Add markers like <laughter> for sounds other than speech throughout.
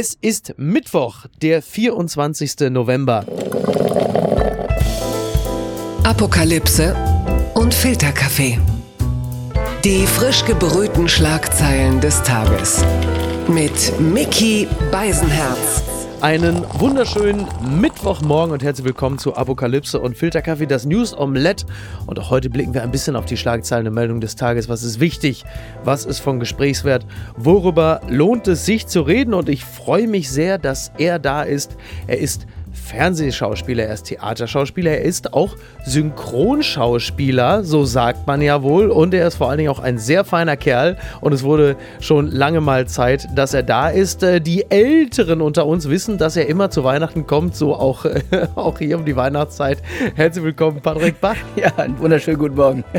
Es ist Mittwoch, der 24. November. Apokalypse und Filterkaffee. Die frisch gebrühten Schlagzeilen des Tages. Mit Mickey Beisenherz. Einen wunderschönen Mittwochmorgen und herzlich willkommen zu Apokalypse und Filterkaffee, das News Omelette. Und auch heute blicken wir ein bisschen auf die Schlagzeilen und Meldung des Tages. Was ist wichtig? Was ist von Gesprächswert? Worüber lohnt es sich zu reden? Und ich freue mich sehr, dass er da ist. Er ist Fernsehschauspieler, er ist Theaterschauspieler, er ist auch Synchronschauspieler, so sagt man ja wohl. Und er ist vor allen Dingen auch ein sehr feiner Kerl. Und es wurde schon lange mal Zeit, dass er da ist. Äh, die Älteren unter uns wissen, dass er immer zu Weihnachten kommt, so auch, <laughs> auch hier um die Weihnachtszeit. Herzlich willkommen, Patrick Bach. <laughs> Ja, einen wunderschönen guten Morgen. <laughs>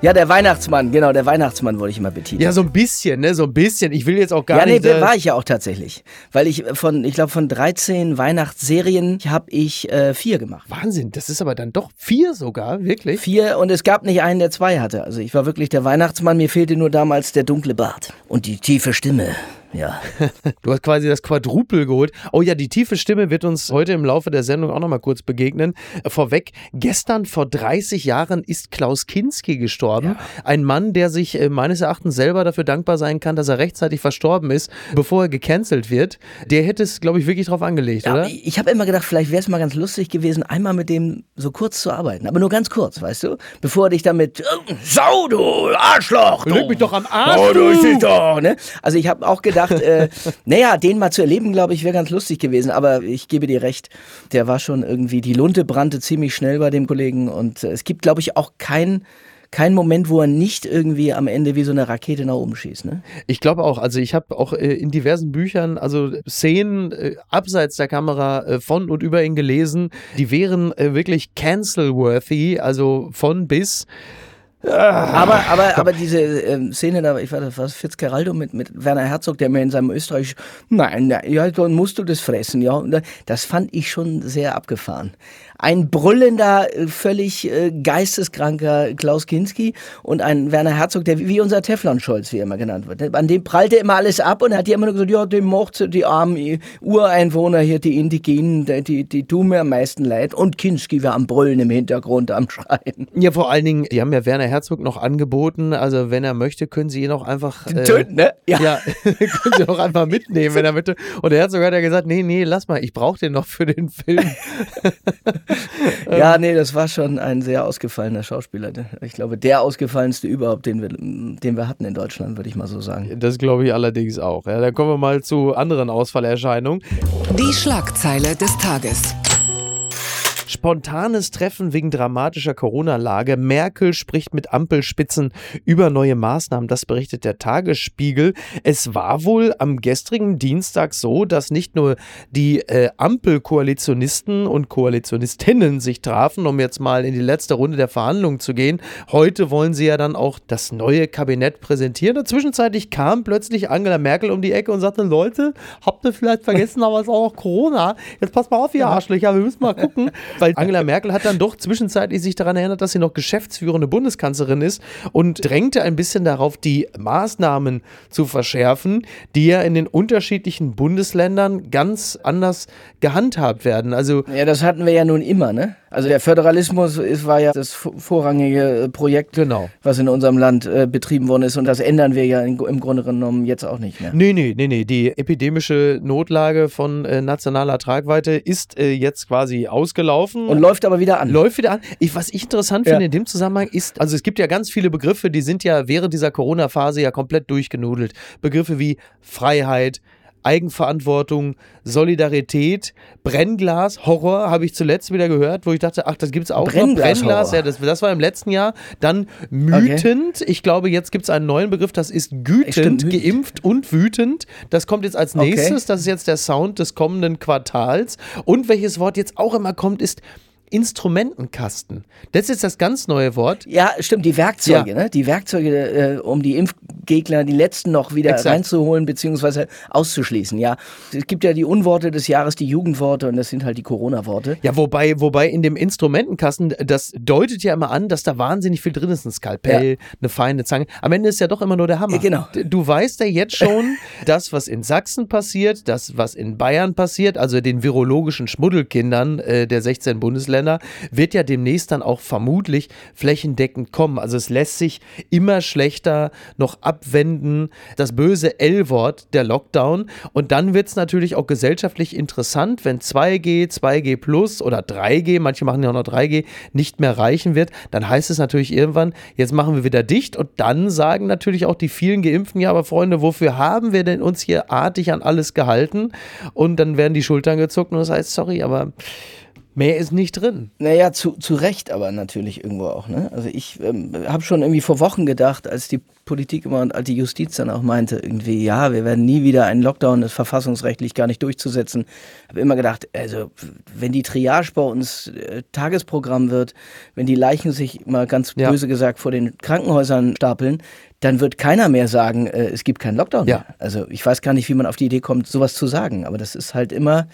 Ja, der Weihnachtsmann, genau, der Weihnachtsmann wollte ich immer betiteln. Ja, so ein bisschen, ne, so ein bisschen. Ich will jetzt auch gar ja, nicht. Ja, nee, war ich ja auch tatsächlich. Weil ich von, ich glaube, von 13 Weihnachtsserien Serien habe ich äh, vier gemacht. Wahnsinn, das ist aber dann doch vier sogar, wirklich? Vier und es gab nicht einen, der zwei hatte. Also ich war wirklich der Weihnachtsmann, mir fehlte nur damals der dunkle Bart und die tiefe Stimme ja. <laughs> Du hast quasi das Quadrupel geholt. Oh ja, die tiefe Stimme wird uns heute im Laufe der Sendung auch nochmal kurz begegnen. Vorweg, gestern vor 30 Jahren ist Klaus Kinski gestorben. Ja. Ein Mann, der sich äh, meines Erachtens selber dafür dankbar sein kann, dass er rechtzeitig verstorben ist, bevor er gecancelt wird. Der hätte es, glaube ich, wirklich drauf angelegt, ja, oder? Ich habe immer gedacht, vielleicht wäre es mal ganz lustig gewesen, einmal mit dem so kurz zu arbeiten. Aber nur ganz kurz, weißt du? Bevor er dich damit, oh, Sau, du Arschloch! Du. mich doch am Arsch! Oh, du, du. Doch, ne? Also ich habe auch gedacht, gedacht, äh, naja, den mal zu erleben, glaube ich, wäre ganz lustig gewesen. Aber ich gebe dir recht, der war schon irgendwie, die Lunte brannte ziemlich schnell bei dem Kollegen. Und äh, es gibt, glaube ich, auch keinen kein Moment, wo er nicht irgendwie am Ende wie so eine Rakete nach oben schießt. Ne? Ich glaube auch. Also ich habe auch äh, in diversen Büchern also Szenen äh, abseits der Kamera äh, von und über ihn gelesen, die wären äh, wirklich cancel-worthy, also von bis. Aber, aber, aber diese äh, Szene da, ich war das was Fitzgeraldo mit, mit Werner Herzog, der mir in seinem Österreich, nein, ja, dann musst du das fressen, ja. Das fand ich schon sehr abgefahren ein brüllender, äh, völlig äh, geisteskranker Klaus Kinski und ein Werner Herzog, der wie unser Teflon-Scholz, wie er immer genannt wird. An dem prallte immer alles ab und hat ja immer nur gesagt, ja, dem mochte die armen Ureinwohner hier, die Indigenen, die, die, die tun mir am meisten leid. Und Kinski war am Brüllen im Hintergrund, am Schreien. Ja, vor allen Dingen, die haben ja Werner Herzog noch angeboten, also wenn er möchte, können sie ihn auch einfach... Äh, Töten, ne? Ja. ja <laughs> können sie auch einfach mitnehmen, wenn er möchte. Und der Herzog hat ja gesagt, nee, nee, lass mal, ich brauche den noch für den Film. <laughs> ja, nee, das war schon ein sehr ausgefallener Schauspieler. Ich glaube, der ausgefallenste überhaupt, den wir, den wir hatten in Deutschland, würde ich mal so sagen. Das glaube ich allerdings auch. Ja, dann kommen wir mal zu anderen Ausfallerscheinungen. Die Schlagzeile des Tages. Spontanes Treffen wegen dramatischer Corona-Lage. Merkel spricht mit Ampelspitzen über neue Maßnahmen. Das berichtet der Tagesspiegel. Es war wohl am gestrigen Dienstag so, dass nicht nur die äh, Ampelkoalitionisten und Koalitionistinnen sich trafen, um jetzt mal in die letzte Runde der Verhandlungen zu gehen. Heute wollen sie ja dann auch das neue Kabinett präsentieren. Und zwischenzeitlich kam plötzlich Angela Merkel um die Ecke und sagte, Leute, habt ihr vielleicht vergessen, aber es ist auch noch Corona. Jetzt passt mal auf, ihr Arschlöcher, wir müssen mal gucken, <laughs> weil Angela Merkel hat dann doch zwischenzeitlich sich daran erinnert, dass sie noch geschäftsführende Bundeskanzlerin ist und drängte ein bisschen darauf, die Maßnahmen zu verschärfen, die ja in den unterschiedlichen Bundesländern ganz anders gehandhabt werden. Also ja, das hatten wir ja nun immer, ne? Also der Föderalismus ist, war ja das vorrangige äh, Projekt, genau. was in unserem Land äh, betrieben worden ist. Und das ändern wir ja in, im Grunde genommen jetzt auch nicht mehr. Nee, nee, nee, nee. Die epidemische Notlage von äh, nationaler Tragweite ist äh, jetzt quasi ausgelaufen. Und läuft aber wieder an. Läuft wieder an. Ich, was ich interessant ja. finde in dem Zusammenhang ist, also es gibt ja ganz viele Begriffe, die sind ja während dieser Corona-Phase ja komplett durchgenudelt. Begriffe wie Freiheit, Eigenverantwortung, Solidarität, Brennglas, Horror habe ich zuletzt wieder gehört, wo ich dachte, ach, das gibt es auch Brennglas, noch. Brennglas, ja, das, das, war im letzten Jahr. Dann mütend, okay. ich glaube, jetzt gibt es einen neuen Begriff, das ist gütend, geimpft und wütend. Das kommt jetzt als nächstes, okay. das ist jetzt der Sound des kommenden Quartals. Und welches Wort jetzt auch immer kommt, ist Instrumentenkasten. Das ist das ganz neue Wort. Ja, stimmt, die Werkzeuge, Ja. ne? Die Werkzeuge, äh, um die Impfgegner, die letzten noch wieder Exakt. reinzuholen bzw. auszuschließen, ja. Es gibt ja die Unworte des Jahres, die Jugendworte und das sind halt die Corona-Worte. Ja, wobei, wobei in dem Instrumentenkasten, das deutet ja immer an, dass da wahnsinnig viel drin ist. Ein Skalpell, eine feine Zange. Am Ende ist ja doch immer nur der Hammer. Ja, genau. Du weißt ja jetzt schon, <laughs> das, was in Sachsen passiert, das, was in Bayern passiert, also den virologischen Schmuddelkindern äh, der 16 Bundesländer, wird ja demnächst dann auch vermutlich flächendeckend kommen. Also es lässt sich immer schlechter noch abwenden, das böse L-Wort, der Lockdown. Und dann wird es natürlich auch gesellschaftlich interessant, wenn 2G, 2G plus oder 3G, manche machen ja auch noch 3G, nicht mehr reichen wird, dann heißt es natürlich irgendwann, jetzt machen wir wieder dicht und dann sagen natürlich auch die vielen Geimpften, ja, aber Freunde, wofür haben wir denn uns hier artig an alles gehalten? Und dann werden die Schultern gezuckt und das heißt, sorry, aber mehr ist nicht drin. Naja, zu, zu Recht aber natürlich irgendwo auch. Ne? Also ich ähm, habe schon irgendwie vor Wochen gedacht, als die Politik immer und als die Justiz dann auch meinte, irgendwie, ja, wir werden nie wieder einen Lockdown, das verfassungsrechtlich gar nicht durchzusetzen. Habe immer gedacht, also wenn die Triage bei uns äh, Tagesprogramm wird, wenn die Leichen sich mal ganz Ja. böse gesagt vor den Krankenhäusern stapeln, dann wird keiner mehr sagen, äh, es gibt keinen Lockdown Ja. mehr. Also ich weiß gar nicht, wie man auf die Idee kommt, sowas zu sagen. Aber das ist halt immer,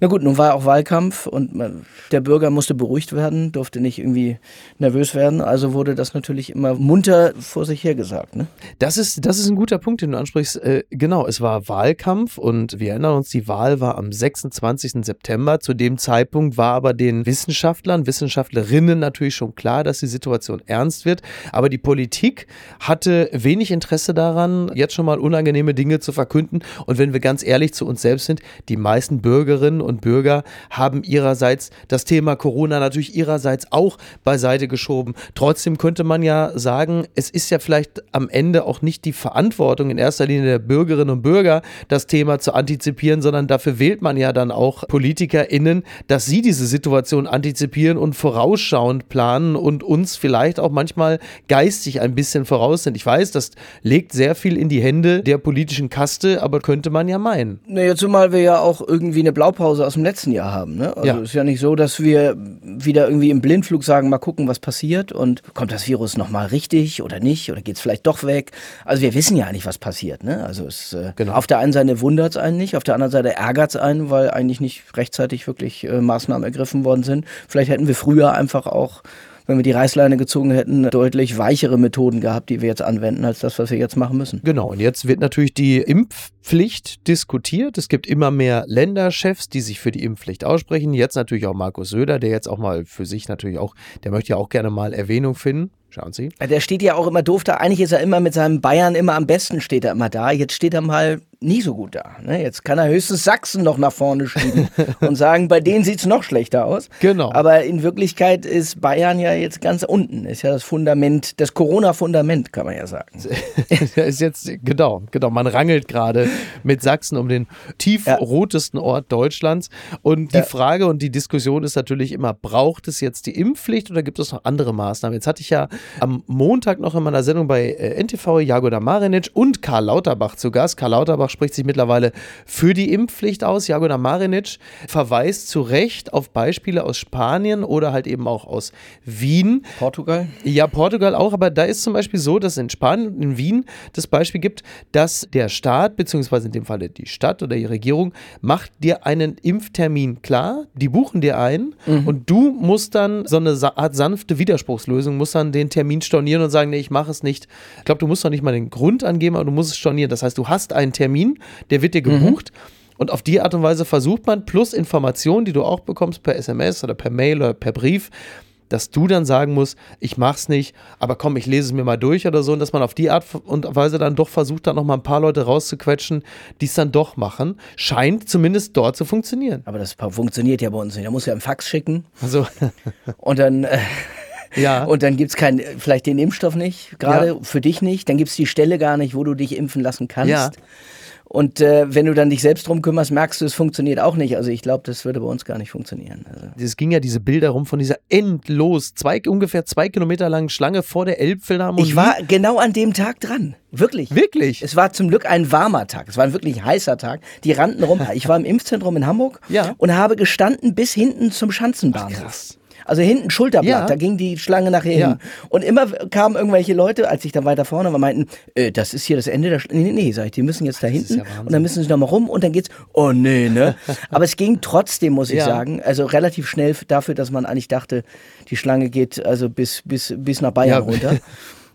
na gut, nun war auch Wahlkampf und man, der Bürger musste beruhigt werden, durfte nicht irgendwie nervös werden. Also wurde das natürlich immer munter vor sich hergesagt. Ne? Das ist, das ist ein guter Punkt, den du ansprichst. Äh, genau, es war Wahlkampf und wir erinnern uns, die Wahl war am 26. September. Zu dem Zeitpunkt war aber den Wissenschaftlern, Wissenschaftlerinnen natürlich schon klar, dass die Situation ernst wird. Aber die Politik hatte wenig Interesse daran, jetzt schon mal unangenehme Dinge zu verkünden. Und wenn wir ganz ehrlich zu uns selbst sind, die meisten Bürgerinnen und Bürger haben ihrerseits das Thema Corona natürlich ihrerseits auch beiseite geschoben. Trotzdem könnte man ja sagen, es ist ja vielleicht am Ende auch nicht die Verantwortung in erster Linie der Bürgerinnen und Bürger, das Thema zu antizipieren, sondern dafür wählt man ja dann auch PolitikerInnen, dass sie diese Situation antizipieren und vorausschauend planen und uns vielleicht auch manchmal geistig ein bisschen voraus sind. Ich weiß, das legt sehr viel in die Hände der politischen Kaste, aber könnte man ja meinen. Naja, zumal wir ja auch irgendwie eine Blaupause aus dem letzten Jahr haben. Ne? Also Ja. ist ja nicht so, dass wir wieder irgendwie im Blindflug sagen, mal gucken, was passiert und kommt das Virus nochmal richtig oder nicht oder geht es vielleicht doch weg. Also wir wissen ja nicht, was passiert. Ne? Also es, äh, Genau. auf der einen Seite wundert es einen nicht, auf der anderen Seite ärgert es einen, weil eigentlich nicht rechtzeitig wirklich äh, Maßnahmen ergriffen worden sind. Vielleicht hätten wir früher einfach auch wenn wir die Reißleine gezogen hätten, deutlich weichere Methoden gehabt, die wir jetzt anwenden, als das, was wir jetzt machen müssen. Genau, und jetzt wird natürlich die Impfpflicht diskutiert. Es gibt immer mehr Länderchefs, die sich für die Impfpflicht aussprechen. Jetzt natürlich auch Markus Söder, der jetzt auch mal für sich natürlich auch, der möchte ja auch gerne mal Erwähnung finden. Schauen Sie. Der steht ja auch immer doof da. Eigentlich ist er immer mit seinem Bayern immer am besten, steht er immer da. Jetzt steht er mal nie so gut da. Ne? Jetzt kann er höchstens Sachsen noch nach vorne schieben <laughs> und sagen, bei denen sieht's noch schlechter aus. Genau. Aber in Wirklichkeit ist Bayern ja jetzt ganz unten. Ist ja das Fundament, das Corona-Fundament, kann man ja sagen. <laughs> Ist jetzt, genau, genau, man rangelt gerade mit Sachsen um den tiefrotesten Ort Deutschlands. Und die Ja. Frage und die Diskussion ist natürlich immer, braucht es jetzt die Impfpflicht oder gibt es noch andere Maßnahmen? Jetzt hatte ich ja am Montag noch in meiner Sendung bei äh, NTV Jagoda Marinic und Karl Lauterbach zu Gast. Karl Lauterbach spricht sich mittlerweile für die Impfpflicht aus. Jagoda Marinic verweist zu Recht auf Beispiele aus Spanien oder halt eben auch aus Wien. Portugal? Ja, Portugal auch, aber da ist zum Beispiel so, dass in Spanien und in Wien das Beispiel gibt, dass der Staat, beziehungsweise in dem Falle die Stadt oder die Regierung, macht dir einen Impftermin klar, die buchen dir ein und du musst dann so eine Art sanfte Widerspruchslösung, musst dann den Termin stornieren und sagen, nee, ich mache es nicht. Ich glaube, du musst noch nicht mal den Grund angeben, aber du musst es stornieren. Das heißt, du hast einen Termin, der wird dir gebucht. Und auf die Art und Weise versucht man, plus Informationen, die du auch bekommst per SMS oder per Mail oder per Brief, dass du dann sagen musst, ich mach's nicht, aber komm, ich lese es mir mal durch oder so, und dass man auf die Art und Weise dann doch versucht, dann noch mal ein paar Leute rauszuquetschen, die es dann doch machen, scheint zumindest dort zu funktionieren. Aber das funktioniert ja bei uns nicht. Da muss ja einen Fax schicken Also, <laughs> und dann. Äh, ja. Und dann gibt's keinen, vielleicht den Impfstoff nicht, gerade Ja. für dich nicht. Dann gibt's die Stelle gar nicht, wo du dich impfen lassen kannst. Ja. Und äh, wenn du dann dich selbst drum kümmerst, merkst du, es funktioniert auch nicht. Also ich glaube, das würde bei uns gar nicht funktionieren. Also. es ging ja diese Bilder rum von dieser endlos, zwei, ungefähr zwei Kilometer langen Schlange vor der Elbphilharmonie. Ich war genau an dem Tag dran. Wirklich. Wirklich? Es war zum Glück ein warmer Tag. Es war ein wirklich heißer Tag. Die rannten rum. <laughs> Ich war im Impfzentrum in Hamburg Ja. und habe gestanden bis hinten zum Schanzenbahnhof. krass. Also hinten Schulterblatt, Ja. da ging die Schlange nachher Ja. hin. Und immer kamen irgendwelche Leute, als ich dann weiter vorne war, meinten, äh, das ist hier das Ende der Schlange. Nee, nee, sag ich, die müssen jetzt da hinten ja und dann müssen sie nochmal rum und dann geht's, oh nee, ne? <laughs> Aber es ging trotzdem, muss ich sagen, also relativ schnell dafür, dass man eigentlich dachte, die Schlange geht also bis, bis, bis nach Bayern runter. <laughs>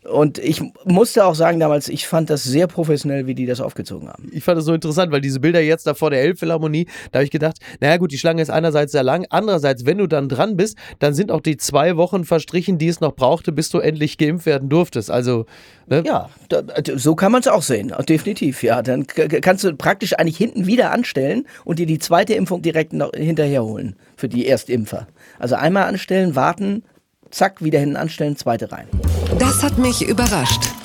Und ich musste auch sagen damals, ich fand das sehr professionell, wie die das aufgezogen haben. Ich fand das so interessant, weil diese Bilder jetzt da vor der Elbphilharmonie, da habe ich gedacht, naja gut, die Schlange ist einerseits sehr lang, andererseits, wenn du dann dran bist, dann sind auch die zwei Wochen verstrichen, die es noch brauchte, bis du endlich geimpft werden durftest. Also, ne? Ja, da, so kann man es auch sehen, definitiv. Ja, dann kannst du praktisch eigentlich hinten wieder anstellen und dir die zweite Impfung direkt noch hinterher holen für die Erstimpfer. Also einmal anstellen, warten, zack, wieder hinten anstellen, zweite rein. Hat mich überrascht.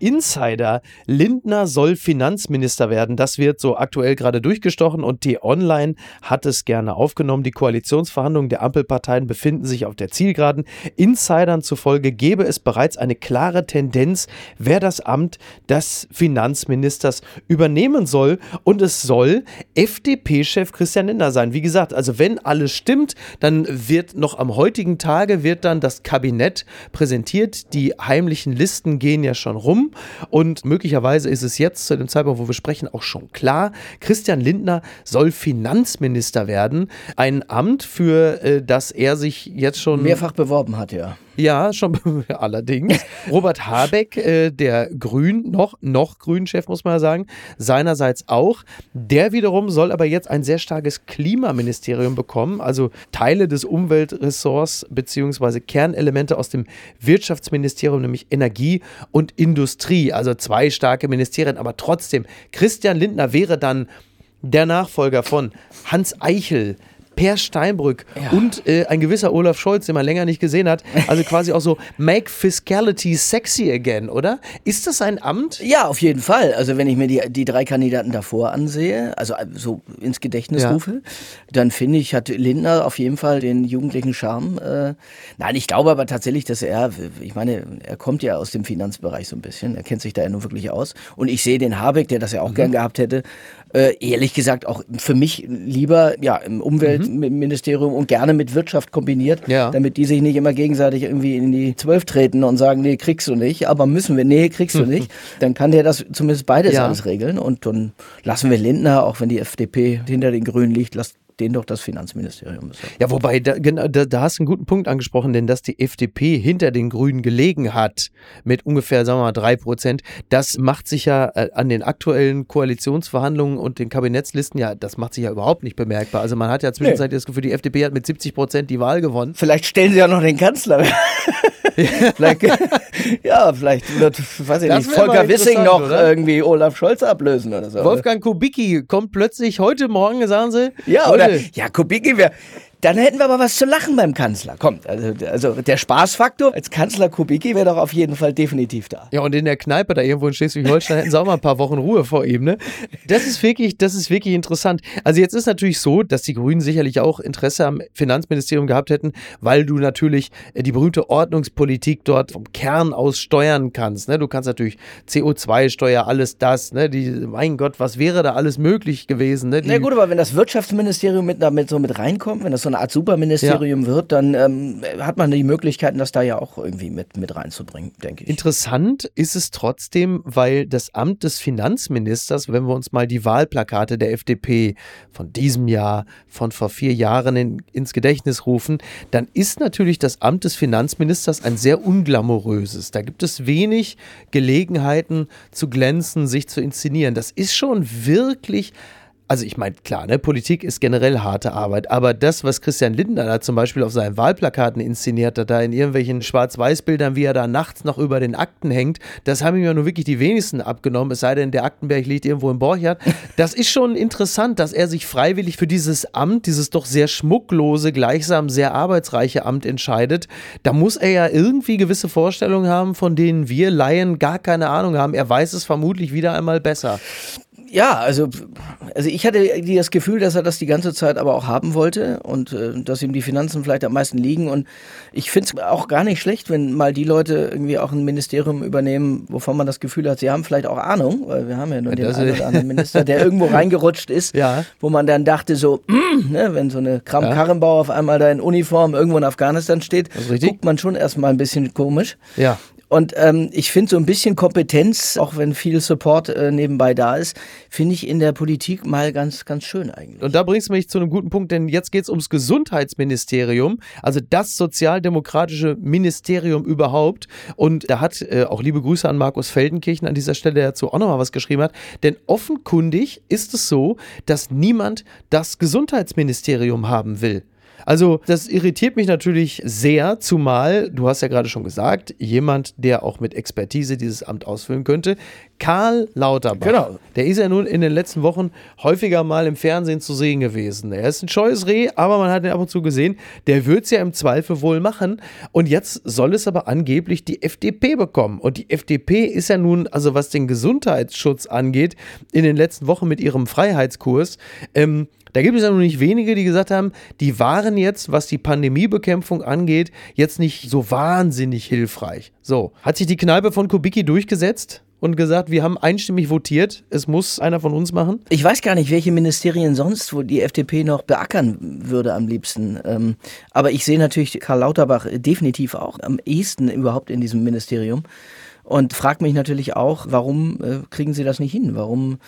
Insider, Lindner soll Finanzminister werden. Das wird so aktuell gerade durchgestochen und die Online hat es gerne aufgenommen. Die Koalitionsverhandlungen der Ampelparteien befinden sich auf der Zielgeraden. Insidern zufolge gäbe es bereits eine klare Tendenz, wer das Amt des Finanzministers übernehmen soll. Und es soll FDP-Chef Christian Lindner sein. Wie gesagt, also wenn alles stimmt, dann wird noch am heutigen Tage wird dann das Kabinett präsentiert. Die heimlichen Listen gehen ja schon rum. Und möglicherweise ist es jetzt zu dem Zeitpunkt, wo wir sprechen, auch schon klar. Christian Lindner soll Finanzminister werden. Ein Amt, für äh, das er sich jetzt schon Mehrfach beworben hat, ja. Ja, schon <laughs> allerdings. Robert Habeck, äh, der Grün, noch, noch Grünchef, muss man sagen, seinerseits auch. Der wiederum soll aber jetzt ein sehr starkes Klimaministerium bekommen, also Teile des Umweltressorts beziehungsweise Kernelemente aus dem Wirtschaftsministerium, nämlich Energie und Industrie. Also zwei starke Ministerien, aber trotzdem, Christian Lindner wäre dann der Nachfolger von Hans Eichel. Per Steinbrück und äh, ein gewisser Olaf Scholz, den man länger nicht gesehen hat. Also quasi auch so Make Fiscality sexy again, oder? Ist das ein Amt? Ja, auf jeden Fall. Also wenn ich mir die, die drei Kandidaten davor ansehe, also so ins Gedächtnis Ja. rufe, dann finde ich, hat Lindner auf jeden Fall den jugendlichen Charme. Äh, nein, ich glaube aber tatsächlich, dass er, ich meine, er kommt ja aus dem Finanzbereich so ein bisschen, er kennt sich da ja nun wirklich aus. Und ich sehe den Habeck, der das ja auch gern gehabt hätte, äh, ehrlich gesagt auch für mich lieber ja im Umweltministerium und gerne mit Wirtschaft kombiniert, Ja. damit die sich nicht immer gegenseitig irgendwie in die Zwölf treten und sagen, nee, kriegst du nicht, aber müssen wir, nee, kriegst du <laughs> nicht. Dann kann der das zumindest beides Ja. alles regeln und dann lassen wir Lindner, auch wenn die FDP hinter den Grünen liegt, lasst den doch das Finanzministerium besorgen. Ja, wobei, da, genau, da, da hast du einen guten Punkt angesprochen, denn dass die FDP hinter den Grünen gelegen hat, mit ungefähr, sagen wir mal, drei Prozent, das macht sich ja äh, an den aktuellen Koalitionsverhandlungen und den Kabinettslisten, ja, das macht sich ja überhaupt nicht bemerkbar. Also man hat ja zwischenzeitlich das Gefühl, die FDP hat mit 70 Prozent die Wahl gewonnen. Vielleicht stellen sie ja noch den Kanzler. <laughs> vielleicht, ja, vielleicht wird, weiß ich Das nicht, Volker Wissing noch oder? irgendwie Olaf Scholz ablösen oder so. Wolfgang Kubicki kommt plötzlich heute Morgen, sagen sie. Ja, oder? Leute, Ja, Kubicki wäre. Dann hätten wir aber was zu lachen beim Kanzler. Kommt, also, also der Spaßfaktor als Kanzler Kubicki wäre doch auf jeden Fall definitiv da. Ja, und in der Kneipe da irgendwo in Schleswig-Holstein hätten sie auch mal ein paar Wochen Ruhe vor ihm, ne? Das ist wirklich, das ist wirklich interessant. Also jetzt ist natürlich so, dass die Grünen sicherlich auch Interesse am Finanzministerium gehabt hätten, weil du natürlich äh, die berühmte Ordnungspolitik dort vom Kern aus steuern kannst, ne? Du kannst natürlich CO2-Steuer, alles das, ne? Die, mein Gott, was wäre da alles möglich gewesen, ne? Die, Na gut, aber wenn das Wirtschaftsministerium mit, damit so mit reinkommt, wenn das so eine Art Superministerium wird, dann ähm, hat man die Möglichkeiten, das da ja auch irgendwie mit, mit reinzubringen, denke ich. Interessant ist es trotzdem, weil das Amt des Finanzministers, wenn wir uns mal die Wahlplakate der FDP von diesem Jahr, von vor vier Jahren in, ins Gedächtnis rufen, dann ist natürlich das Amt des Finanzministers ein sehr unglamouröses. Da gibt es wenig Gelegenheiten zu glänzen, sich zu inszenieren. Das ist schon wirklich also ich meine, klar, ne, Politik ist generell harte Arbeit, aber das, was Christian Lindner da zum Beispiel auf seinen Wahlplakaten inszeniert hat, da in irgendwelchen Schwarz-Weiß-Bildern, wie er da nachts noch über den Akten hängt, das haben ihm ja nur wirklich die wenigsten abgenommen, es sei denn, der Aktenberg liegt irgendwo in Borchardt. <laughs> Das ist schon interessant, dass er sich freiwillig für dieses Amt, dieses doch sehr schmucklose, gleichsam sehr arbeitsreiche Amt entscheidet. Da muss er ja irgendwie gewisse Vorstellungen haben, von denen wir Laien gar keine Ahnung haben. Er weiß es vermutlich wieder einmal besser. Ja, also, also ich hatte das Gefühl, dass er das die ganze Zeit aber auch haben wollte und äh, dass ihm die Finanzen vielleicht am meisten liegen. Und ich finde es auch gar nicht schlecht, wenn mal die Leute irgendwie auch ein Ministerium übernehmen, wovon man das Gefühl hat, sie haben vielleicht auch Ahnung, weil wir haben ja nur den einen <laughs> oder anderen Minister, der irgendwo reingerutscht ist, Ja. wo man dann dachte so, mm, <clears throat> ne, wenn so eine Kram Karrenbauer auf einmal da in Uniform irgendwo in Afghanistan steht, guckt man schon erstmal ein bisschen komisch. Ja. Und ähm, ich finde so ein bisschen Kompetenz, auch wenn viel Support äh, nebenbei da ist, finde ich in der Politik mal ganz, ganz schön eigentlich. Und da bringst du mich zu einem guten Punkt, denn jetzt geht es ums Gesundheitsministerium, also das sozialdemokratische Ministerium überhaupt. Und da hat äh, auch liebe Grüße an Markus Feldenkirchen an dieser Stelle, der dazu auch nochmal was geschrieben hat. Denn offenkundig ist es so, dass niemand das Gesundheitsministerium haben will. Also das irritiert mich natürlich sehr, zumal, du hast ja gerade schon gesagt, jemand, der auch mit Expertise dieses Amt ausfüllen könnte, Karl Lauterbach. Genau. Der ist ja nun in den letzten Wochen häufiger mal im Fernsehen zu sehen gewesen. Er ist ein scheues Reh, aber man hat ihn ab und zu gesehen. Der wird es ja im Zweifel wohl machen. Und jetzt soll es aber angeblich die FDP bekommen. Und die FDP ist ja nun, also was den Gesundheitsschutz angeht, in den letzten Wochen mit ihrem Freiheitskurs, ähm, da gibt es ja noch nicht wenige, die gesagt haben, die waren jetzt, was die Pandemiebekämpfung angeht, jetzt nicht so wahnsinnig hilfreich. So, hat sich die Kneipe von Kubicki durchgesetzt und gesagt, wir haben einstimmig votiert, es muss einer von uns machen? Ich weiß gar nicht, welche Ministerien sonst, wo die FDP noch beackern würde am liebsten. Ähm, aber ich sehe natürlich Karl Lauterbach definitiv auch am ehesten überhaupt in diesem Ministerium. Und frage mich natürlich auch, warum äh, kriegen Sie das nicht hin? Warum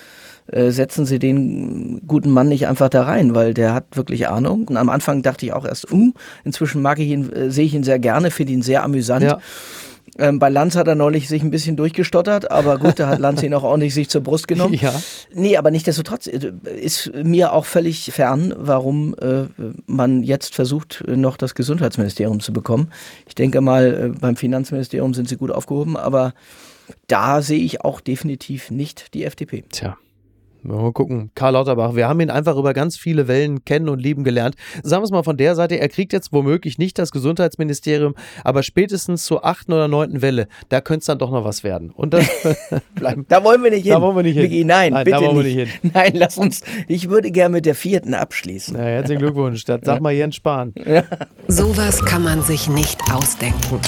äh, setzen Sie den guten Mann nicht einfach da rein? Weil der hat wirklich Ahnung. Und am Anfang dachte ich auch erst, uh, inzwischen mag ich ihn, äh, sehe ich ihn sehr gerne, finde ihn sehr amüsant. Ja. Ähm, bei Lanz hat er neulich sich ein bisschen durchgestottert, aber gut, da hat Lanz ihn auch ordentlich sich zur Brust genommen. <laughs> Ja. Nee, aber nichtsdestotrotz äh, ist mir auch völlig fern, warum äh, man jetzt versucht, noch das Gesundheitsministerium zu bekommen. Ich denke mal, äh, beim Finanzministerium sind sie gut aufgehoben, aber da sehe ich auch definitiv nicht die FDP. Tja. Mal gucken. Karl Lauterbach, wir haben ihn einfach über ganz viele Wellen kennen und lieben gelernt. Sagen wir es mal von der Seite, er kriegt jetzt womöglich nicht das Gesundheitsministerium, aber spätestens zur achten oder neunten Welle, da könnte es dann doch noch was werden. Und das <laughs> bleiben. Da wollen wir nicht hin. Da wollen wir nicht hin. Nein, Nein, bitte da wollen wir nicht. nicht Nein, lass uns. Ich würde gerne mit der vierten abschließen. Na, herzlichen Glückwunsch. Das sag mal Jens Spahn. Sowas kann man sich nicht ausdenken.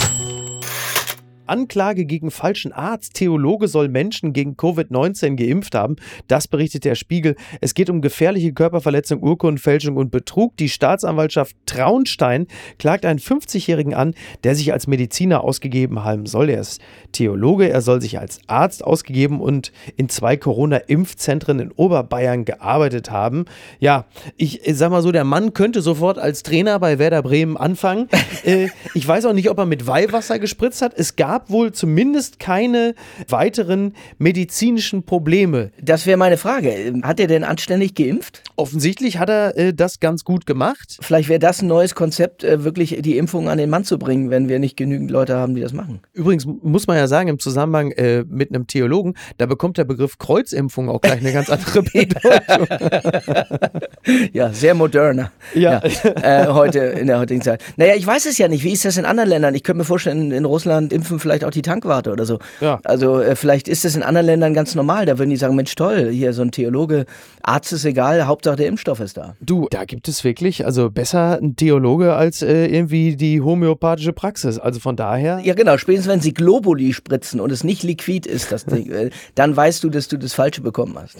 Anklage gegen falschen Arzt. Theologe soll Menschen gegen Covid-19 geimpft haben. Das berichtet der Spiegel. Es geht um gefährliche Körperverletzung, Urkundenfälschung und Betrug. Die Staatsanwaltschaft Traunstein klagt einen 50-Jährigen an, der sich als Mediziner ausgegeben haben soll. Er ist Theologe, er soll sich als Arzt ausgegeben und in zwei Corona-Impfzentren in Oberbayern gearbeitet haben. Ja, ich sag mal so, der Mann könnte sofort als Trainer bei Werder Bremen anfangen. <laughs> äh, ich weiß auch nicht, ob er mit Weihwasser gespritzt hat. Es gab wohl zumindest keine weiteren medizinischen Probleme. Das wäre meine Frage. Hat er denn anständig geimpft? Offensichtlich hat er äh, das ganz gut gemacht. Vielleicht wäre das ein neues Konzept, äh, wirklich die Impfung an den Mann zu bringen, wenn wir nicht genügend Leute haben, die das machen. Übrigens muss man ja sagen, im Zusammenhang äh, mit einem Theologen, da bekommt der Begriff Kreuzimpfung auch gleich eine ganz andere <laughs> Bedeutung. Ja, sehr moderner. Ja. äh, heute, in der heutigen Zeit. Naja, ich weiß es ja nicht. Wie ist das in anderen Ländern? Ich könnte mir vorstellen, in Russland impfen vielleicht auch die Tankwarte oder so. Ja. Also äh, vielleicht ist das in anderen Ländern ganz normal. Da würden die sagen, Mensch, toll, hier so ein Theologe, Arzt ist egal, Hauptsache der Impfstoff ist da. Du, da gibt es wirklich, also besser ein Theologe als äh, irgendwie die homöopathische Praxis. Also von daher. Ja, genau. Spätestens, wenn sie Globuli spritzen und es nicht liquid ist, das Ding, äh, dann weißt du, dass du das Falsche bekommen hast.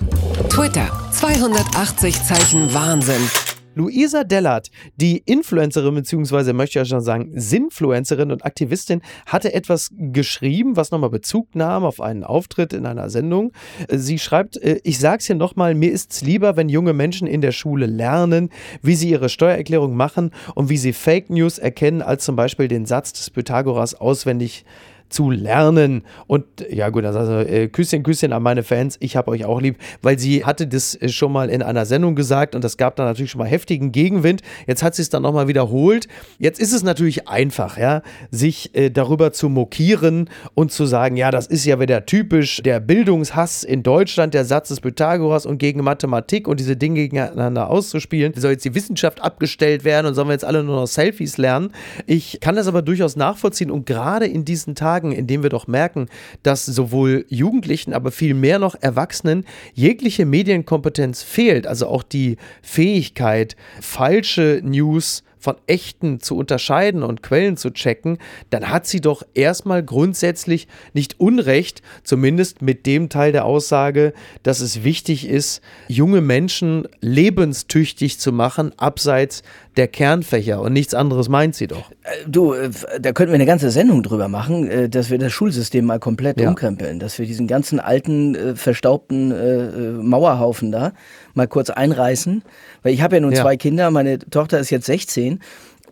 Twitter, 280 Zeichen Wahnsinn. Luisa Dellert, die Influencerin, beziehungsweise möchte ich ja schon sagen, Sinfluencerin und Aktivistin, hatte etwas geschrieben, was nochmal Bezug nahm auf einen Auftritt in einer Sendung. Sie schreibt, äh, ich sag's hier nochmal, mir ist's lieber, wenn junge Menschen in der Schule lernen, wie sie ihre Steuererklärung machen und wie sie Fake News erkennen, als zum Beispiel den Satz des Pythagoras auswendig zu lernen. Und ja gut, also äh, Küsschen, Küsschen an meine Fans, ich habe euch auch lieb, weil sie hatte das äh, schon mal in einer Sendung gesagt und das gab dann natürlich schon mal heftigen Gegenwind. Jetzt hat sie es dann nochmal wiederholt. Jetzt ist es natürlich einfach, ja, sich äh, darüber zu mokieren und zu sagen, ja, das ist ja wieder typisch der Bildungshass in Deutschland, der Satz des Pythagoras und gegen Mathematik und diese Dinge gegeneinander auszuspielen. Soll jetzt die Wissenschaft abgestellt werden und sollen wir jetzt alle nur noch Selfies lernen? Ich kann das aber durchaus nachvollziehen und gerade in diesen Tagen Tagen, in denen wir doch merken, dass sowohl Jugendlichen, aber viel mehr noch Erwachsenen jegliche Medienkompetenz fehlt, also auch die Fähigkeit, falsche News von echten zu unterscheiden und Quellen zu checken, dann hat sie doch erstmal grundsätzlich nicht Unrecht, zumindest mit dem Teil der Aussage, dass es wichtig ist, junge Menschen lebenstüchtig zu machen, abseits der Kernfächer und nichts anderes meint sie doch. Äh, du, äh, da könnten wir eine ganze Sendung drüber machen, äh, dass wir das Schulsystem mal komplett ja. umkrempeln, dass wir diesen ganzen alten, verstaubten Mauerhaufen da mal kurz einreißen. Weil ich habe ja nun ja. zwei Kinder, meine Tochter ist jetzt 16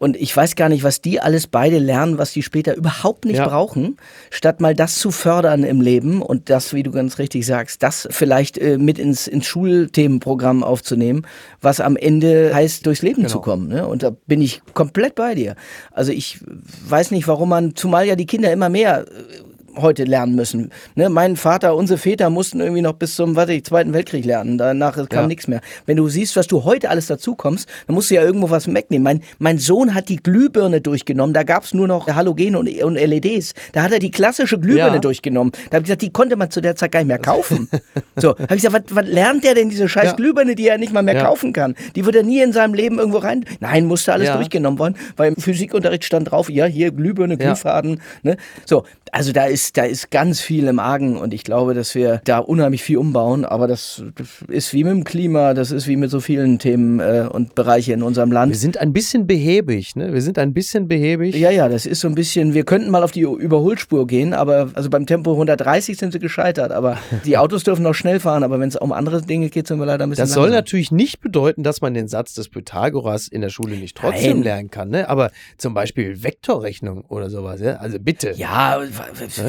und ich weiß gar nicht, was die alles beide lernen, was die später überhaupt nicht ja. brauchen, statt mal das zu fördern im Leben und das, wie du ganz richtig sagst, das vielleicht äh, mit ins, ins Schulthemenprogramm aufzunehmen, was am Ende heißt, durchs Leben genau. zu kommen. Ne? Und da bin ich komplett bei dir. Also ich weiß nicht, warum man, zumal ja die Kinder immer mehr äh, heute lernen müssen. Ne, mein Vater, unsere Väter mussten irgendwie noch bis zum warte ich, Zweiten Weltkrieg lernen. Danach kam ja. nichts mehr. Wenn du siehst, was du heute alles dazu kommst, dann musst du ja irgendwo was wegnehmen. Mein, mein Sohn hat die Glühbirne durchgenommen. Da gab es nur noch Halogene und, und, LEDs. Da hat er die klassische Glühbirne ja. durchgenommen. Da habe ich gesagt, die konnte man zu der Zeit gar nicht mehr kaufen. <laughs> so, habe ich gesagt, was, was lernt der denn diese scheiß ja. Glühbirne, die er nicht mal mehr kaufen kann? Die wird er nie in seinem Leben irgendwo rein. Nein, musste alles durchgenommen worden, weil im Physikunterricht stand drauf, ja, hier Glühbirne, Glühfaden. Ne? So, also da ist, da ist ganz viel im Argen und ich glaube, dass wir da unheimlich viel umbauen, aber das, ist wie mit dem Klima, das ist wie mit so vielen Themen äh, und Bereichen in unserem Land. Wir sind ein bisschen behäbig, ne? Wir sind ein bisschen behäbig. Ja, ja, das ist so ein bisschen, wir könnten mal auf die Überholspur gehen, aber also beim Tempo 130 sind sie gescheitert, aber <laughs> die Autos dürfen noch schnell fahren, aber wenn es um andere Dinge geht, sind wir leider ein bisschen Das soll natürlich nicht bedeuten, dass man den Satz des Pythagoras in der Schule nicht trotzdem Nein. lernen kann, ne? Aber zum Beispiel Vektorrechnung oder sowas, ja? Also bitte. Ja,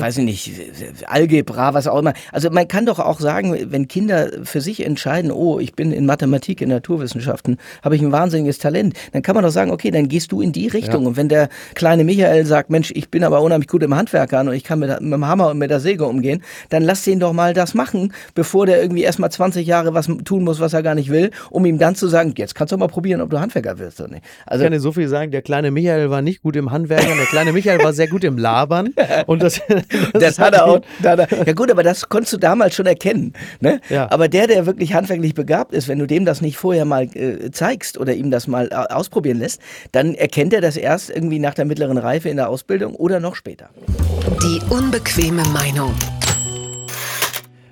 weiß ich nicht, Algebra, was auch immer. Also man kann doch auch sagen, wenn Kinder für sich entscheiden, oh, ich bin in Mathematik, in Naturwissenschaften, habe ich ein wahnsinniges Talent, dann kann man doch sagen, okay, dann gehst du in die Richtung. Ja. Und wenn der kleine Michael sagt, Mensch, ich bin aber unheimlich gut im Handwerkern und ich kann mit, mit dem Hammer und mit der Säge umgehen, dann lass den doch mal das machen, bevor der irgendwie erstmal 20 Jahre was tun muss, was er gar nicht will, um ihm dann zu sagen, jetzt kannst du mal probieren, ob du Handwerker wirst oder nicht. Also, ich kann dir so viel sagen, der kleine Michael war nicht gut im Handwerkern, der kleine Michael war sehr gut im Labern <laughs> und das, das, hat er auch. ja gut, aber das konntest du damals schon erkennen. Ne? Ja. Aber der, der wirklich handwerklich begabt ist, wenn du dem das nicht vorher mal äh, zeigst oder ihm das mal äh, ausprobieren lässt, dann erkennt er das erst irgendwie nach der mittleren Reife in der Ausbildung oder noch später. Die unbequeme Meinung.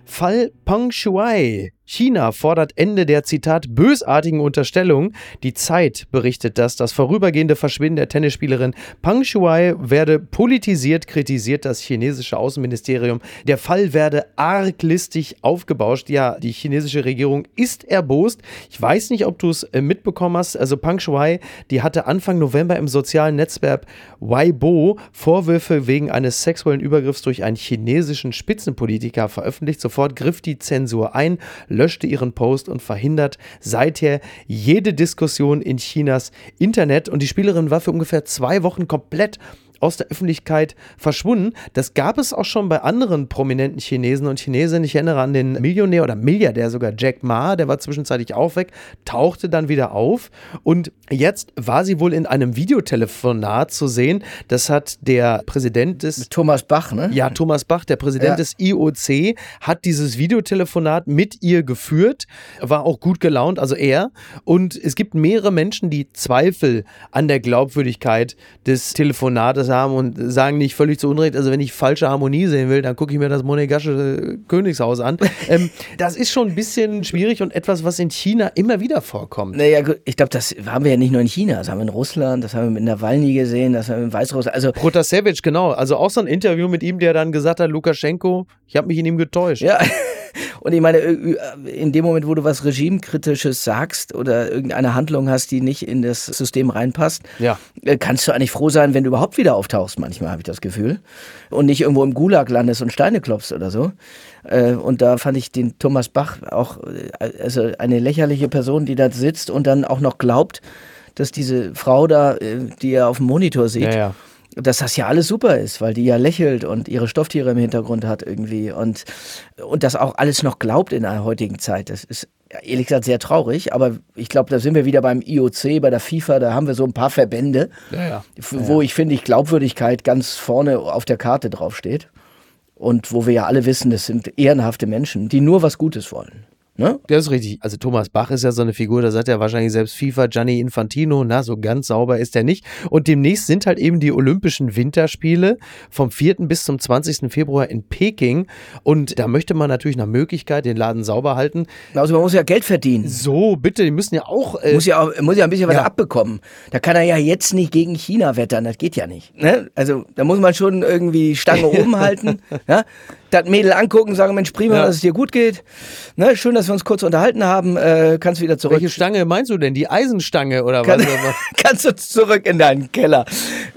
Fall Peng Shuai. China fordert Ende der Zitat bösartigen Unterstellung. Die Zeit berichtet das. Das vorübergehende Verschwinden der Tennisspielerin Pang Shuai werde politisiert, kritisiert das chinesische Außenministerium. Der Fall werde arglistig aufgebauscht. Ja, die chinesische Regierung ist erbost. Ich weiß nicht, ob du es äh, mitbekommen hast. Also Pang Shuai, die hatte Anfang November im sozialen Netzwerk Weibo Vorwürfe wegen eines sexuellen Übergriffs durch einen chinesischen Spitzenpolitiker veröffentlicht. Sofort griff die Zensur ein löschte ihren Post und verhindert seither jede Diskussion in Chinas Internet. Und die Spielerin war für ungefähr zwei Wochen komplett aus der Öffentlichkeit verschwunden. Das gab es auch schon bei anderen prominenten Chinesen und Chinesinnen. Ich erinnere an den Millionär oder Milliardär sogar Jack Ma, der war zwischenzeitlich auch weg, tauchte dann wieder auf und jetzt war sie wohl in einem Videotelefonat zu sehen. Das hat der Präsident des Thomas Bach, ne? Ja, Thomas Bach, der Präsident ja. des IOC, hat dieses Videotelefonat mit ihr geführt, war auch gut gelaunt, also er. Und es gibt mehrere Menschen, die Zweifel an der Glaubwürdigkeit des Telefonates haben und sagen nicht völlig zu Unrecht, also wenn ich falsche Harmonie sehen will, dann gucke ich mir das Monegasche Königshaus an. <laughs> ähm, das ist schon ein bisschen schwierig und etwas, was in China immer wieder vorkommt. Naja, ich glaube, das haben wir ja nicht nur in China, das haben wir in Russland, das haben wir mit Nawalny gesehen, das haben wir in Weißrussland. Also Protasevich, genau. Also auch so ein Interview mit ihm, der dann gesagt hat, Lukaschenko, ich habe mich in ihm getäuscht. Ja. <laughs> Und ich meine, äh, äh, in dem Moment, wo du was Regimekritisches sagst oder irgendeine Handlung hast, die nicht in das System reinpasst, ja. Äh, kannst du eigentlich froh sein, wenn du überhaupt wieder auftauchst, manchmal habe ich das Gefühl. Und nicht irgendwo im Gulag landest und Steine klopfst oder so. Und da fand ich den Thomas Bach auch also eine lächerliche Person, die da sitzt und dann auch noch glaubt, dass diese Frau da, die er auf dem Monitor sieht, ja, ja dass das ja alles super ist, weil die ja lächelt und ihre Stofftiere im Hintergrund hat irgendwie und, und das auch alles noch glaubt in der heutigen Zeit. Das ist ja, ehrlich gesagt sehr traurig, aber ich glaube, da sind wir wieder beim IOC, bei der FIFA, da haben wir so ein paar Verbände, Ja, ja. wo ich finde, ich Glaubwürdigkeit ganz vorne auf der Karte draufsteht. Und wo wir ja alle wissen, das sind ehrenhafte Menschen, die nur was Gutes wollen. Ne? Das ist richtig. Also Thomas Bach ist ja so eine Figur, da sagt ja wahrscheinlich selbst FIFA, Gianni Infantino, na, so ganz sauber ist er nicht. Und demnächst sind halt eben die Olympischen Winterspiele vom 4. bis zum 20. Februar in Peking. Und da möchte man natürlich nach Möglichkeit den Laden sauber halten. Also man muss ja Geld verdienen. So, bitte, die müssen ja auch. Äh, Muss ja, auch, muss ja ein bisschen was Ja. abbekommen. Da kann er ja jetzt nicht gegen China wettern, das geht ja nicht. Ne? Also da muss man schon irgendwie die Stange <laughs> oben halten. Ja? Das Mädel angucken, sagen, Mensch, prima, Ja. dass es dir gut geht. Ne? Schön, dass wir uns kurz unterhalten haben. Äh, kannst wieder zurück. welche Stange meinst du denn? Die Eisenstange oder Kann, was? <laughs> kannst du zurück in deinen Keller.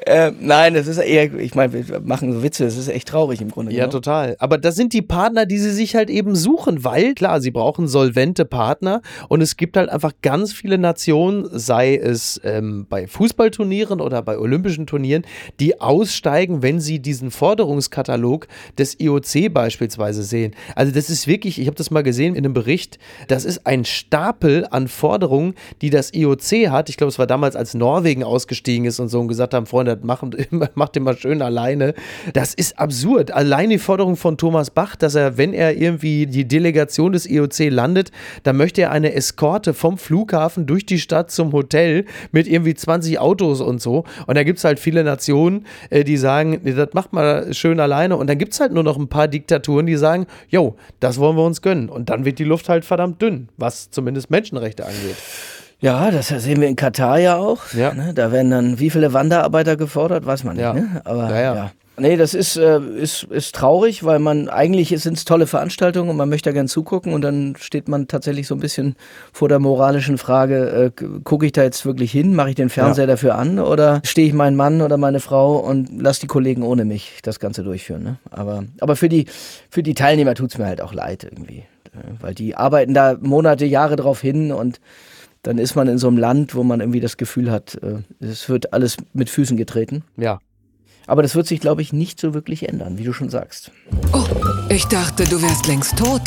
Äh, nein, das ist eher, ich meine, wir machen so Witze, das ist echt traurig im Grunde Ja, genommen. total. Aber das sind die Partner, die sie sich halt eben suchen, weil klar, sie brauchen solvente Partner und es gibt halt einfach ganz viele Nationen, sei es ähm, bei Fußballturnieren oder bei olympischen Turnieren, die aussteigen, wenn sie diesen Forderungskatalog des IOC beispielsweise sehen. Also das ist wirklich, ich habe das mal gesehen in einem Bericht, das ist ein Stapel an Forderungen, die das IOC hat. Ich glaube, es war damals, als Norwegen ausgestiegen ist und so und gesagt haben, Freunde, macht, <laughs> macht den mal schön alleine. Das ist absurd. Allein die Forderung von Thomas Bach, dass er, wenn er irgendwie die Delegation des IOC landet, dann möchte er eine Eskorte vom Flughafen durch die Stadt zum Hotel mit irgendwie 20 Autos und so. Und da gibt es halt viele Nationen, äh, die sagen, das macht mal schön alleine. Und dann gibt es halt nur noch ein paar Diktaturen, die sagen, jo, das wollen wir uns gönnen. Und dann wird die Luft halt verdammt dünn, was zumindest Menschenrechte angeht. Ja, das sehen wir in Katar ja auch. Ja. Ne? Da werden dann wie viele Wanderarbeiter gefordert, weiß man nicht. Ja. Ne? Aber Ja, ja. Ja. Nee, das ist, äh, ist, ist traurig, weil man eigentlich sind es tolle Veranstaltungen und man möchte da gern zugucken und dann steht man tatsächlich so ein bisschen vor der moralischen Frage, äh, gucke ich da jetzt wirklich hin, mache ich den Fernseher dafür an oder stehe ich meinen Mann oder meine Frau und lass die Kollegen ohne mich das Ganze durchführen. Ne? Aber, aber für, die, für die Teilnehmer tut's mir halt auch leid irgendwie, äh, weil die arbeiten da Monate, Jahre drauf hin und dann ist man in so einem Land, wo man irgendwie das Gefühl hat, äh, es wird alles mit Füßen getreten. Ja. Aber das wird sich, glaube ich, nicht so wirklich ändern, wie du schon sagst. Oh, ich dachte, du wärst längst tot.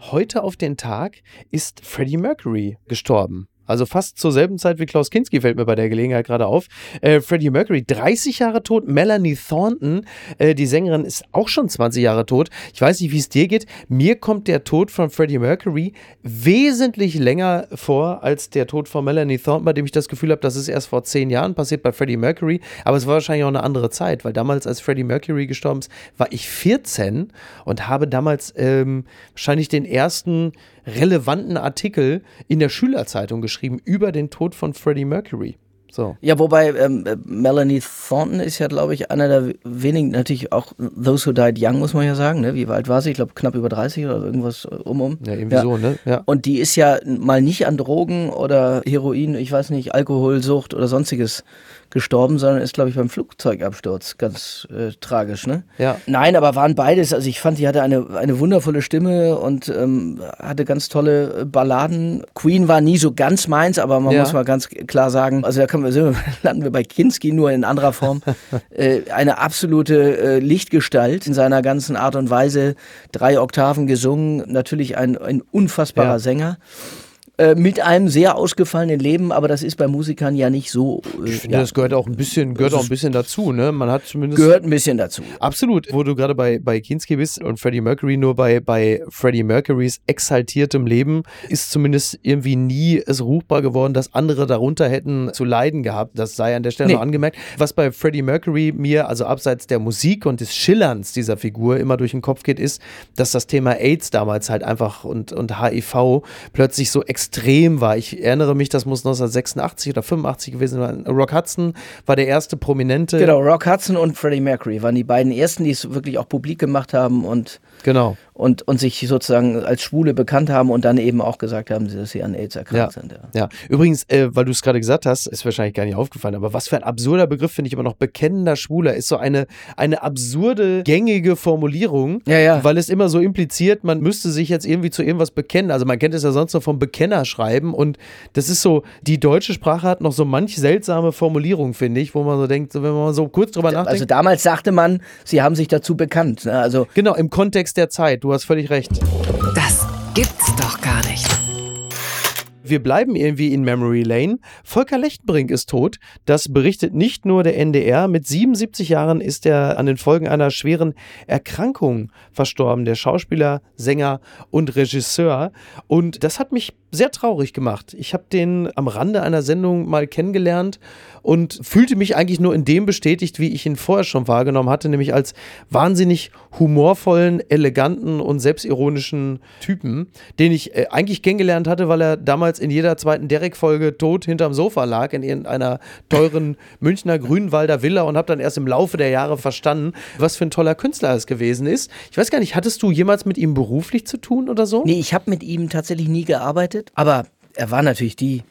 Heute auf den Tag ist Freddie Mercury gestorben. Also fast zur selben Zeit wie Klaus Kinski fällt mir bei der Gelegenheit gerade auf. Äh, Freddie Mercury, 30 Jahre tot. Melanie Thornton, äh, die Sängerin, ist auch schon 20 Jahre tot. Ich weiß nicht, wie es dir geht. Mir kommt der Tod von Freddie Mercury wesentlich länger vor als der Tod von Melanie Thornton, bei dem ich das Gefühl habe, das ist erst vor zehn Jahren passiert bei Freddie Mercury. Aber es war wahrscheinlich auch eine andere Zeit, weil damals, als Freddie Mercury gestorben ist, war ich 14 und habe damals ähm, wahrscheinlich den ersten relevanten Artikel in der Schülerzeitung geschrieben über den Tod von Freddie Mercury. So. Ja, wobei ähm, äh, Melanie Thornton ist ja, glaube ich, einer der wenigen, natürlich auch Those Who Died Young, muss man ja sagen. Ne? Wie alt war sie? Ich glaube, knapp über 30 oder irgendwas äh, um um. Ja, irgendwie so, ne? Ja. Und die ist ja mal nicht an Drogen oder Heroin, ich weiß nicht, Alkoholsucht oder sonstiges gestorben, sondern ist, glaube ich, beim Flugzeugabsturz. Ganz äh, tragisch, ne? Ja. Nein, aber waren beides. Also ich fand, die hatte eine, eine wundervolle Stimme und ähm, hatte ganz tolle äh, Balladen. Queen war nie so ganz meins, aber man Ja. muss mal ganz klar sagen, also da können wir, sind <laughs> landen wir bei Kinski nur in anderer Form. <laughs> äh, eine absolute äh, Lichtgestalt in seiner ganzen Art und Weise. Drei Oktaven gesungen, natürlich ein, ein unfassbarer Ja. Sänger. Äh, mit einem sehr ausgefallenen Leben, aber das ist bei Musikern ja nicht so. Äh, Ich finde, ja, das gehört auch ein bisschen, gehört auch ein bisschen dazu, ne? Man hat zumindest. gehört ein bisschen dazu. Absolut, wo du gerade bei, bei Kinski bist und Freddie Mercury, nur bei, bei Freddie Mercurys exaltiertem Leben ist zumindest irgendwie nie es ruchbar geworden, dass andere darunter hätten zu leiden gehabt. Das sei an der Stelle Nee. noch angemerkt. Was bei Freddie Mercury mir, also abseits der Musik und des Schillerns dieser Figur immer durch den Kopf geht, ist, dass das Thema AIDS damals halt einfach und, und HIV plötzlich so extrem war. Ich erinnere mich, das muss 1986 oder 85 gewesen sein. Rock Hudson war der erste prominente. Genau, Rock Hudson und Freddie Mercury waren die beiden ersten, die es wirklich auch publik gemacht haben und, Genau. und, und sich sozusagen als Schwule bekannt haben und dann eben auch gesagt haben, dass sie an AIDS erkrankt Ja. sind. Ja. Ja, übrigens, äh, weil du es gerade gesagt hast, ist wahrscheinlich gar nicht aufgefallen, aber was für ein absurder Begriff finde ich immer noch bekennender Schwuler ist so eine, eine absurde, gängige Formulierung, Ja, ja. weil es immer so impliziert, man müsste sich jetzt irgendwie zu irgendwas bekennen. Also man kennt es ja sonst noch vom Bekennerschreiben und das ist so, die deutsche Sprache hat noch so manch seltsame Formulierung, finde ich, wo man so denkt, so, wenn man so kurz drüber nachdenkt. Also damals sagte man, sie haben sich dazu bekannt. Ne? Also genau, im Kontext der Zeit, du hast völlig recht. Das gibt's doch gar nicht. Wir bleiben irgendwie in Memory Lane. Volker Lechtenbrink ist tot. Das berichtet nicht nur der NDR. Mit 77 Jahren ist er an den Folgen einer schweren Erkrankung verstorben. Der Schauspieler, Sänger und Regisseur. Und das hat mich sehr traurig gemacht. Ich habe den am Rande einer Sendung mal kennengelernt und fühlte mich eigentlich nur in dem bestätigt, wie ich ihn vorher schon wahrgenommen hatte, nämlich als wahnsinnig humorvollen, eleganten und selbstironischen Typen, den ich äh, eigentlich kennengelernt hatte, weil er damals in jeder zweiten Derek-Folge tot hinterm Sofa lag in irgendeiner teuren <laughs> Münchner Grünwalder Villa und habe dann erst im Laufe der Jahre verstanden, was für ein toller Künstler es gewesen ist. Ich weiß gar nicht, hattest du jemals mit ihm beruflich zu tun oder so? Nee, ich habe mit ihm tatsächlich nie gearbeitet, aber er war natürlich die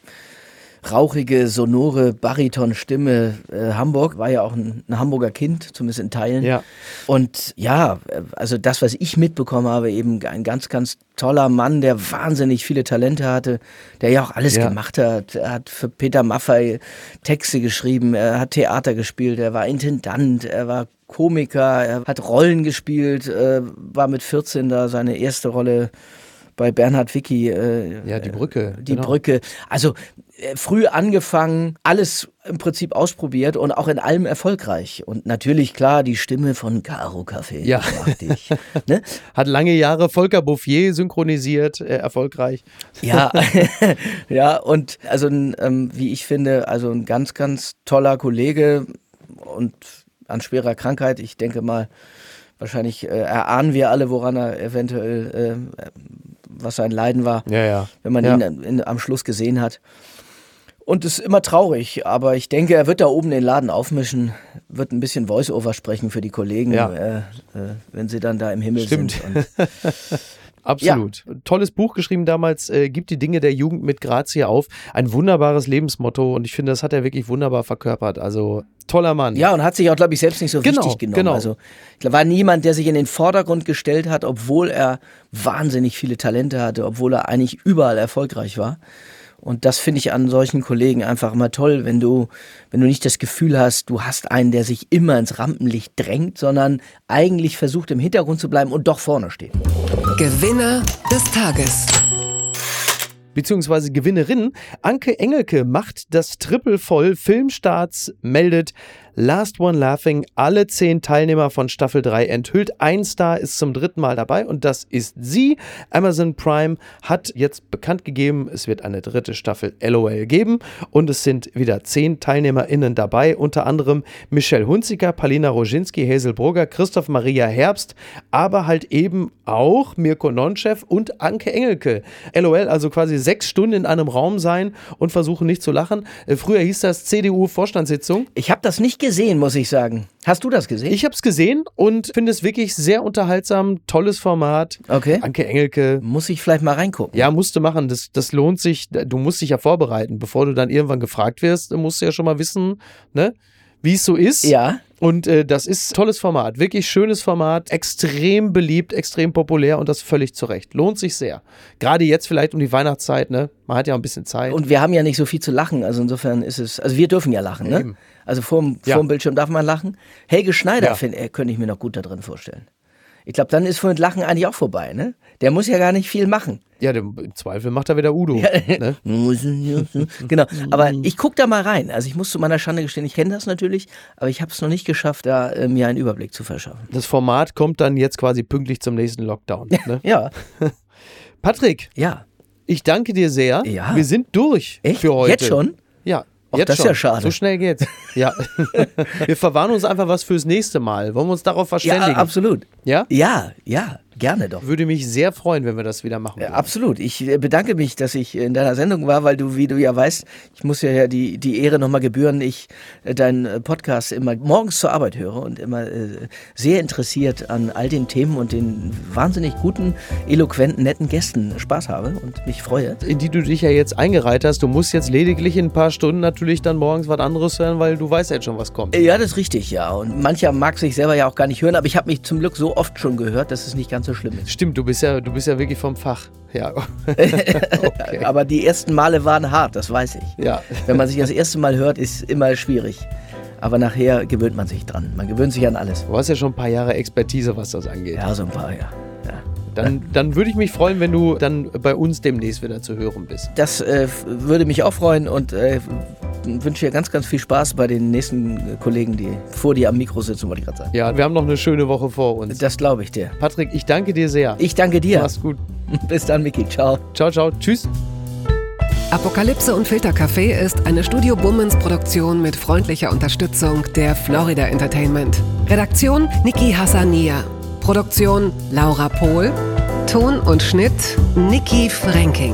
rauchige, sonore Baritonstimme. Äh, Hamburg war ja auch ein, ein, Hamburger Kind, zumindest in Teilen. Ja. Und ja, also das, was ich mitbekommen habe, eben ein ganz, ganz toller Mann, der wahnsinnig viele Talente hatte, der ja auch alles ja. gemacht hat. Er hat für Peter Maffay Texte geschrieben, er hat Theater gespielt, er war Intendant, er war Komiker, er hat Rollen gespielt, äh, war mit 14 da seine erste Rolle bei Bernhard Wicki. Äh, ja, die Brücke. Die genau. Brücke. Also früh angefangen, alles im Prinzip ausprobiert und auch in allem erfolgreich. Und natürlich, klar, die Stimme von Caro Café. Ja. Ich, <laughs> ne? Hat lange Jahre Volker Bouffier synchronisiert, äh, erfolgreich. Ja, <laughs> <laughs> ja, und also, ähm, wie ich finde, also ein ganz, ganz toller Kollege und an schwerer Krankheit. Ich denke mal, wahrscheinlich äh, erahnen wir alle, woran er eventuell äh, was sein Leiden war, ja, ja. wenn man ja. ihn in, in, am Schluss gesehen hat. Und es ist immer traurig, aber ich denke, er wird da oben den Laden aufmischen, wird ein bisschen Voice-Over sprechen für die Kollegen, ja. äh, äh, wenn sie dann da im Himmel Stimmt. sind. <laughs> Absolut. Ja. Tolles Buch geschrieben damals, äh, Gibt die Dinge der Jugend mit Grazie auf. Ein wunderbares Lebensmotto und ich finde, das hat er wirklich wunderbar verkörpert. Also toller Mann. Ja, und hat sich auch, glaube ich, selbst nicht so genau, wichtig genommen. Genau. Also da war niemand, der sich in den Vordergrund gestellt hat, obwohl er wahnsinnig viele Talente hatte, obwohl er eigentlich überall erfolgreich war. Und das finde ich an solchen Kollegen einfach immer toll, wenn du, wenn du nicht das Gefühl hast, du hast einen, der sich immer ins Rampenlicht drängt, sondern eigentlich versucht im Hintergrund zu bleiben und doch vorne steht. Gewinner des Tages beziehungsweise Gewinnerin. Anke Engelke macht das Triple voll. Filmstarts meldet Last One Laughing. Alle zehn Teilnehmer von Staffel 3 enthüllt. Ein Star ist zum dritten Mal dabei und das ist sie. Amazon Prime hat jetzt bekannt gegeben, es wird eine dritte Staffel LOL geben und es sind wieder zehn TeilnehmerInnen dabei, unter anderem Michelle Hunziker, Palina Roginski, Hazel Brugger, Christoph Maria Herbst, aber halt eben auch Mirko Nonchev und Anke Engelke. LOL, also quasi sechs Stunden in einem Raum sein und versuchen nicht zu lachen. Äh, früher hieß das CDU-Vorstandssitzung. Ich habe das nicht gesehen gesehen, muss ich sagen. Hast du das gesehen? Ich habe es gesehen und finde es wirklich sehr unterhaltsam. Tolles Format. Okay. Anke Engelke. Muss ich vielleicht mal reingucken. Ja, musst du machen. Das, das lohnt sich. Du musst dich ja vorbereiten. Bevor du dann irgendwann gefragt wirst, musst du ja schon mal wissen, ne? Wie es so ist. Ja. Und äh, das ist tolles Format, wirklich schönes Format, extrem beliebt, extrem populär und das völlig zu Recht. Lohnt sich sehr. Gerade jetzt vielleicht um die Weihnachtszeit, ne? Man hat ja ein bisschen Zeit. Und wir haben ja nicht so viel zu lachen, also insofern ist es, also wir dürfen ja lachen, ne? Also vorm, ja. vorm Bildschirm darf man lachen. Helge Schneider ja. find, äh, könnte ich mir noch gut da drin vorstellen. Ich glaube, dann ist von Lachen eigentlich auch vorbei, ne? Der muss ja gar nicht viel machen. Ja, im Zweifel macht er wieder Udo. Ja. Ne? <laughs> genau. Aber ich gucke da mal rein. Also ich muss zu meiner Schande gestehen, ich kenne das natürlich, aber ich habe es noch nicht geschafft, da äh, mir einen Überblick zu verschaffen. Das Format kommt dann jetzt quasi pünktlich zum nächsten Lockdown. <laughs> Ne? ja. <laughs> Patrick. Ja. Ich danke dir sehr. Ja. Wir sind durch Echt? für heute. Jetzt schon? Ja. Och, Jetzt das schon. ist ja schade. So schnell geht's. Ja. <laughs> wir verwahren uns einfach was fürs nächste Mal. Wollen wir uns darauf verständigen? Ja, absolut. Ja? Ja, ja. Gerne doch. Würde mich sehr freuen, wenn wir das wieder machen. Ja, absolut. Ich äh, bedanke mich, dass ich in deiner Sendung war, weil du, wie du ja weißt, ich muss ja die, die Ehre nochmal gebühren, ich äh, deinen äh, Podcast immer morgens zur Arbeit höre und immer sehr interessiert an all den Themen und den wahnsinnig guten, eloquenten, netten Gästen Spaß habe und mich freue. In die du dich ja jetzt eingereiht hast. Du musst jetzt lediglich in ein paar Stunden natürlich dann morgens was anderes hören, weil du weißt ja jetzt schon, was kommt. Ja, das ist richtig, ja. Und mancher mag sich selber ja auch gar nicht hören, aber ich habe mich zum Glück so oft schon gehört, dass es nicht ganz so schlimm ist. Stimmt, du bist ja, du bist ja wirklich vom Fach. Ja. <laughs> okay. Aber die ersten Male waren hart, das weiß ich. Ja. Wenn man sich das erste Mal hört, ist immer schwierig. Aber nachher gewöhnt man sich dran. Man gewöhnt sich an alles. Du hast ja schon ein paar Jahre Expertise, was das angeht. Ja, so ein paar, ja. ja. Dann, dann würde ich mich freuen, wenn du dann bei uns demnächst wieder zu hören bist. Das äh, würde mich auch freuen und äh, wünsche dir ganz, ganz viel Spaß bei den nächsten Kollegen, die vor dir am Mikro sitzen, wollte ich gerade sagen. Ja, wir haben noch eine schöne Woche vor uns. Das glaube ich dir. Patrick, ich danke dir sehr. Ich danke dir. Mach's gut. <laughs> Bis dann, Miki. Ciao. Ciao, ciao. Tschüss. Apokalypse und Filtercafé ist eine Studio Bummens Produktion mit freundlicher Unterstützung der Florida Entertainment. Redaktion Niki Hassania. Produktion Laura Pohl. Ton und Schnitt Niki Franking.